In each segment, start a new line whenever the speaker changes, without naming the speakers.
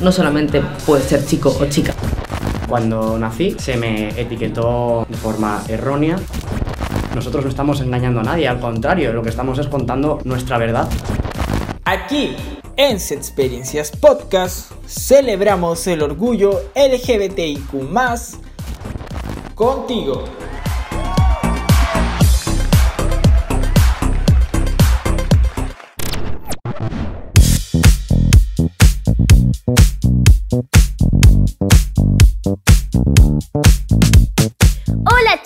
No solamente puede ser chico o chica.
Cuando nací se me etiquetó de forma errónea. Nosotros no estamos engañando a nadie, al contrario, lo que estamos es contando nuestra verdad.
Aquí, en Experiencias Podcast, celebramos el orgullo LGBTIQ contigo.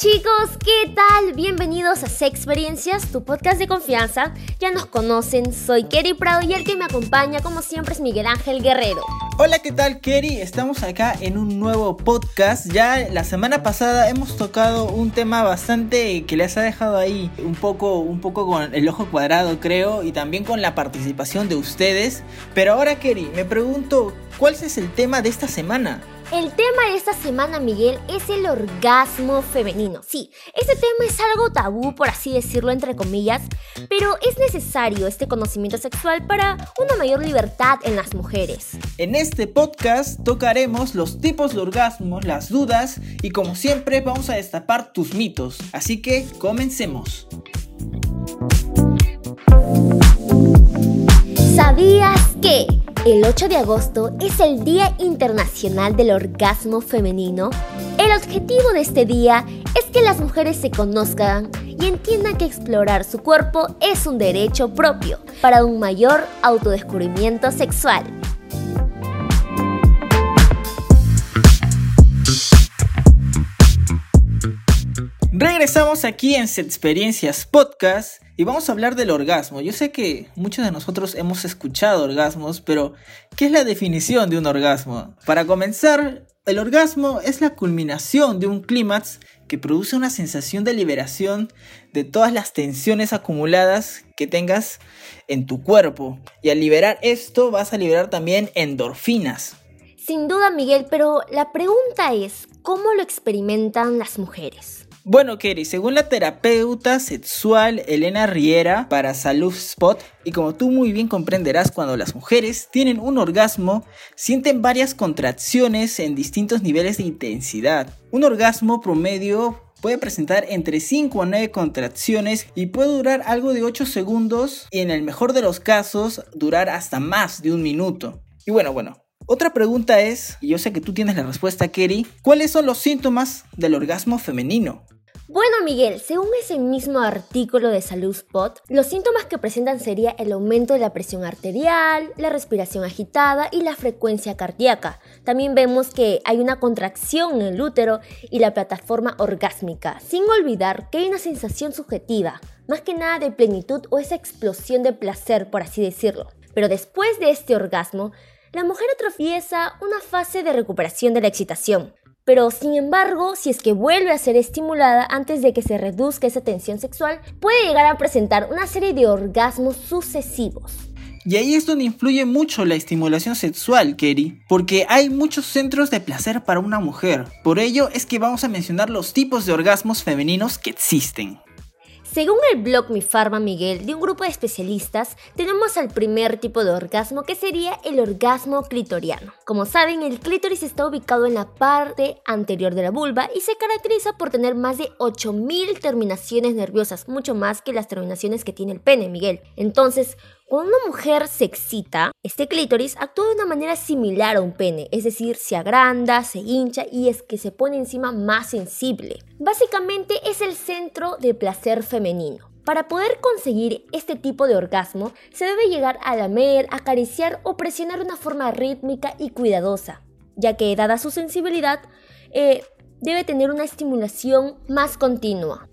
Chicos, ¿qué tal? Bienvenidos a Sex Experiencias, tu podcast de confianza. Ya nos conocen, soy Kerry Prado y el que me acompaña como siempre es Miguel Ángel Guerrero.
Hola, ¿qué tal Kerry? Estamos acá en un nuevo podcast. Ya la semana pasada hemos tocado un tema bastante que les ha dejado ahí un poco, un poco con el ojo cuadrado creo y también con la participación de ustedes. Pero ahora Kerry, me pregunto, ¿cuál es el tema de esta semana?
El tema de esta semana, Miguel, es el orgasmo femenino. Sí, este tema es algo tabú, por así decirlo, entre comillas, pero es necesario este conocimiento sexual para una mayor libertad en las mujeres.
En este podcast tocaremos los tipos de orgasmos, las dudas y como siempre vamos a destapar tus mitos. Así que comencemos.
¿Sabías que el 8 de agosto es el Día Internacional del Orgasmo Femenino? El objetivo de este día es que las mujeres se conozcan y entiendan que explorar su cuerpo es un derecho propio para un mayor autodescubrimiento sexual.
Regresamos aquí en Experiencias Podcast y vamos a hablar del orgasmo. Yo sé que muchos de nosotros hemos escuchado orgasmos, pero ¿qué es la definición de un orgasmo? Para comenzar, el orgasmo es la culminación de un clímax que produce una sensación de liberación de todas las tensiones acumuladas que tengas en tu cuerpo. Y al liberar esto vas a liberar también endorfinas.
Sin duda, Miguel, pero la pregunta es, ¿cómo lo experimentan las mujeres?
Bueno, Kerry, según la terapeuta sexual Elena Riera para Salud Spot, y como tú muy bien comprenderás, cuando las mujeres tienen un orgasmo, sienten varias contracciones en distintos niveles de intensidad. Un orgasmo promedio puede presentar entre 5 a 9 contracciones y puede durar algo de 8 segundos y en el mejor de los casos durar hasta más de un minuto. Y bueno, bueno, otra pregunta es, y yo sé que tú tienes la respuesta, Kerry, ¿cuáles son los síntomas del orgasmo femenino?
Bueno, Miguel, según ese mismo artículo de Salud Spot, los síntomas que presentan sería el aumento de la presión arterial, la respiración agitada y la frecuencia cardíaca. También vemos que hay una contracción en el útero y la plataforma orgásmica, sin olvidar que hay una sensación subjetiva, más que nada de plenitud o esa explosión de placer, por así decirlo. Pero después de este orgasmo, la mujer atrofiesa una fase de recuperación de la excitación, pero sin embargo, si es que vuelve a ser estimulada antes de que se reduzca esa tensión sexual, puede llegar a presentar una serie de orgasmos sucesivos.
Y ahí es donde influye mucho la estimulación sexual, Kerry, porque hay muchos centros de placer para una mujer. Por ello es que vamos a mencionar los tipos de orgasmos femeninos que existen.
Según el blog Mi Farma Miguel, de un grupo de especialistas, tenemos al primer tipo de orgasmo que sería el orgasmo clitoriano. Como saben, el clítoris está ubicado en la parte anterior de la vulva y se caracteriza por tener más de 8000 terminaciones nerviosas, mucho más que las terminaciones que tiene el pene, Miguel. Entonces, cuando una mujer se excita, este clítoris actúa de una manera similar a un pene, es decir, se agranda, se hincha y es que se pone encima más sensible. Básicamente es el centro de placer femenino. Para poder conseguir este tipo de orgasmo, se debe llegar a lamer, acariciar o presionar de una forma rítmica y cuidadosa, ya que dada su sensibilidad, eh, debe tener una estimulación más continua.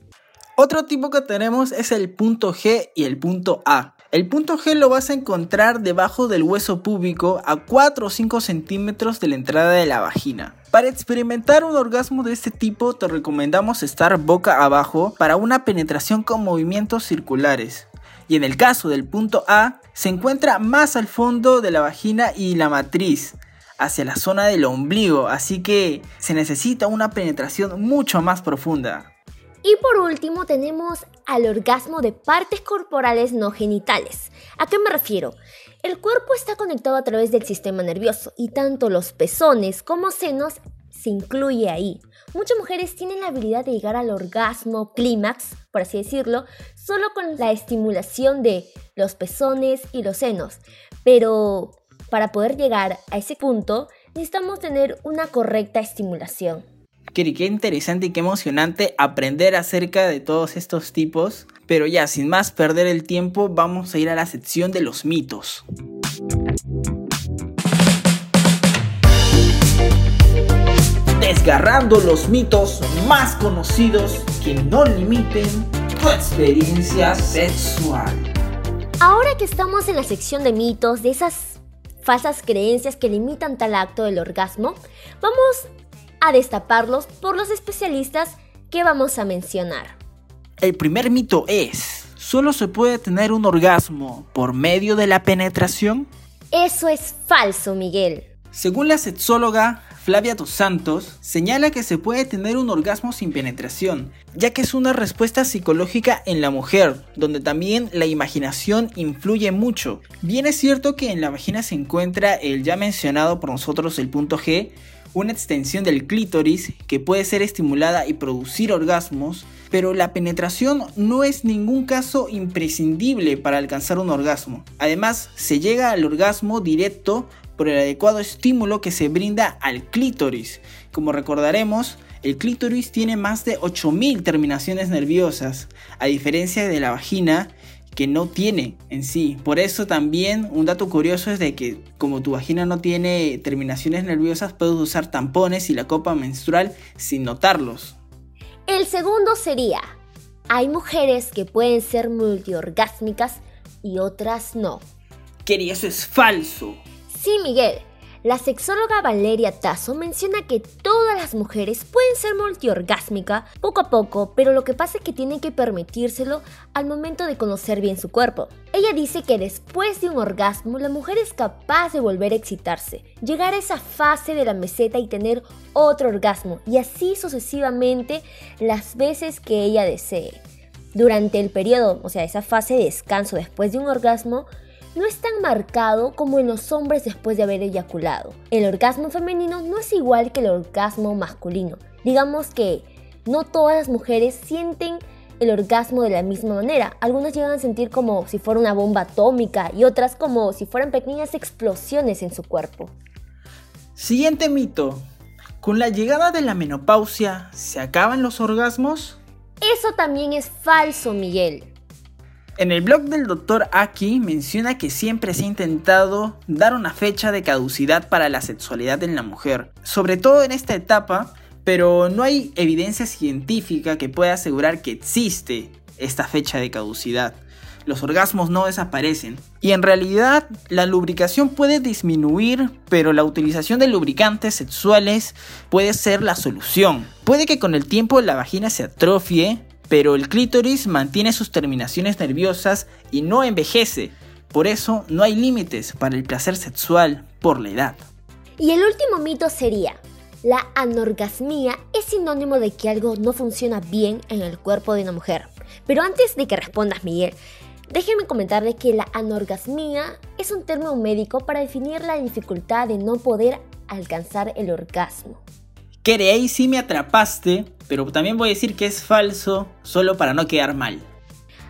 Otro tipo que tenemos es el punto G y el punto A. El punto G lo vas a encontrar debajo del hueso púbico a 4 o 5 centímetros de la entrada de la vagina. Para experimentar un orgasmo de este tipo te recomendamos estar boca abajo para una penetración con movimientos circulares. Y en el caso del punto A, se encuentra más al fondo de la vagina y la matriz, hacia la zona del ombligo, así que se necesita una penetración mucho más profunda.
Y por último tenemos al orgasmo de partes corporales no genitales. ¿A qué me refiero? El cuerpo está conectado a través del sistema nervioso y tanto los pezones como senos se incluye ahí. Muchas mujeres tienen la habilidad de llegar al orgasmo clímax, por así decirlo, solo con la estimulación de los pezones y los senos. Pero para poder llegar a ese punto, necesitamos tener una correcta estimulación.
Qué, qué interesante y qué emocionante aprender acerca de todos estos tipos. Pero ya, sin más perder el tiempo, vamos a ir a la sección de los mitos. Desgarrando los mitos más conocidos que no limiten tu experiencia sexual.
Ahora que estamos en la sección de mitos, de esas falsas creencias que limitan tal acto del orgasmo, vamos a destaparlos por los especialistas que vamos a mencionar.
El primer mito es, ¿solo se puede tener un orgasmo por medio de la penetración?
Eso es falso, Miguel.
Según la sexóloga Flavia Dos Santos, señala que se puede tener un orgasmo sin penetración, ya que es una respuesta psicológica en la mujer, donde también la imaginación influye mucho. Bien es cierto que en la vagina se encuentra el ya mencionado por nosotros el punto G, una extensión del clítoris que puede ser estimulada y producir orgasmos, pero la penetración no es ningún caso imprescindible para alcanzar un orgasmo. Además, se llega al orgasmo directo por el adecuado estímulo que se brinda al clítoris. Como recordaremos, el clítoris tiene más de 8000 terminaciones nerviosas, a diferencia de la vagina que no tiene en sí. Por eso también un dato curioso es de que como tu vagina no tiene terminaciones nerviosas, puedes usar tampones y la copa menstrual sin notarlos.
El segundo sería, hay mujeres que pueden ser multiorgásmicas y otras no.
Keri, eso es falso.
Sí, Miguel. La sexóloga Valeria Tasso menciona que todas las mujeres pueden ser multiorgásmicas poco a poco, pero lo que pasa es que tienen que permitírselo al momento de conocer bien su cuerpo. Ella dice que después de un orgasmo la mujer es capaz de volver a excitarse, llegar a esa fase de la meseta y tener otro orgasmo, y así sucesivamente las veces que ella desee. Durante el periodo, o sea, esa fase de descanso después de un orgasmo, no es tan marcado como en los hombres después de haber eyaculado. El orgasmo femenino no es igual que el orgasmo masculino. Digamos que no todas las mujeres sienten el orgasmo de la misma manera. Algunas llegan a sentir como si fuera una bomba atómica y otras como si fueran pequeñas explosiones en su cuerpo.
Siguiente mito. ¿Con la llegada de la menopausia se acaban los orgasmos?
Eso también es falso, Miguel.
En el blog del Dr. Aki menciona que siempre se ha intentado dar una fecha de caducidad para la sexualidad en la mujer, sobre todo en esta etapa, pero no hay evidencia científica que pueda asegurar que existe esta fecha de caducidad. Los orgasmos no desaparecen. Y en realidad la lubricación puede disminuir, pero la utilización de lubricantes sexuales puede ser la solución. Puede que con el tiempo la vagina se atrofie, pero el clítoris mantiene sus terminaciones nerviosas y no envejece. Por eso no hay límites para el placer sexual por la edad.
Y el último mito sería, la anorgasmía es sinónimo de que algo no funciona bien en el cuerpo de una mujer. Pero antes de que respondas, Miguel, déjenme comentarles que la anorgasmía es un término médico para definir la dificultad de no poder alcanzar el orgasmo.
Ahí sí me atrapaste, pero también voy a decir que es falso solo para no quedar mal.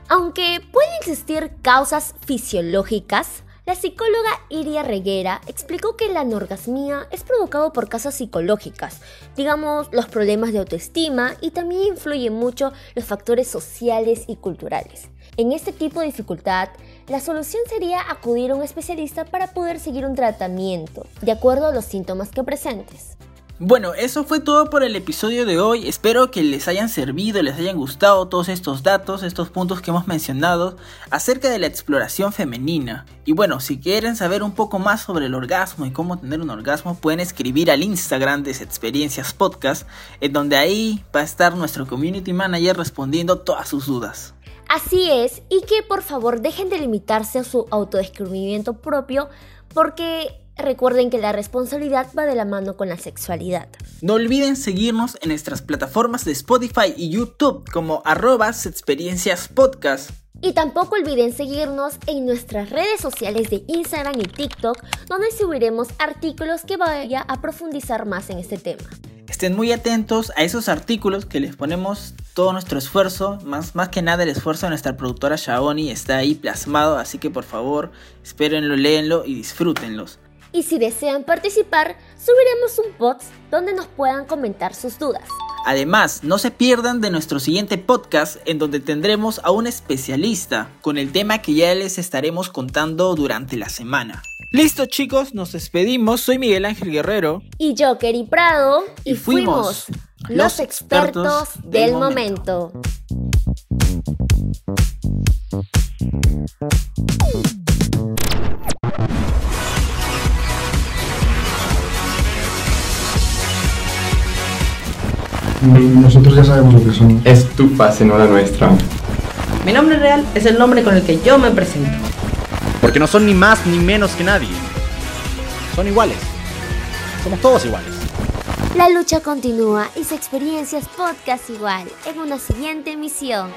Aunque pueden existir causas fisiológicas, la psicóloga Iria Reguera explicó que la anorgasmía es provocado por causas psicológicas, digamos los problemas de autoestima y también influyen mucho los factores sociales y culturales. En este tipo de dificultad, la solución sería acudir a un especialista para poder seguir un tratamiento, de acuerdo a los síntomas que presentes.
Bueno, eso fue todo por el episodio de hoy. Espero que les hayan servido, les hayan gustado todos estos datos, estos puntos que hemos mencionado acerca de la exploración femenina. Y bueno, si quieren saber un poco más sobre el orgasmo y cómo tener un orgasmo, pueden escribir al Instagram de Experiencias Podcast, en donde ahí va a estar nuestro community manager respondiendo todas sus dudas.
Así es, y que por favor dejen de limitarse a su autodescubrimiento propio, porque Recuerden que la responsabilidad va de la mano con la sexualidad.
No olviden seguirnos en nuestras plataformas de Spotify y YouTube como arrobas experiencias podcast.
Y tampoco olviden seguirnos en nuestras redes sociales de Instagram y TikTok, donde subiremos artículos que vaya a profundizar más en este tema.
Estén muy atentos a esos artículos que les ponemos todo nuestro esfuerzo, más, más que nada el esfuerzo de nuestra productora Shaoni está ahí plasmado, así que por favor, espérenlo, léenlo y disfrútenlos.
Y si desean participar, subiremos un post donde nos puedan comentar sus dudas.
Además, no se pierdan de nuestro siguiente podcast en donde tendremos a un especialista con el tema que ya les estaremos contando durante la semana. Listo chicos, nos despedimos. Soy Miguel Ángel Guerrero.
Y yo, Keri Prado. Y, fuimos, los expertos, del momento.
Nosotros ya sabemos lo que son.
Es tu fase, no la nuestra.
Mi nombre real es el nombre con el que yo me presento.
Porque no son ni más ni menos que nadie. Son iguales. Somos todos iguales.
La lucha continúa y su experiencia es podcast igual en una siguiente emisión.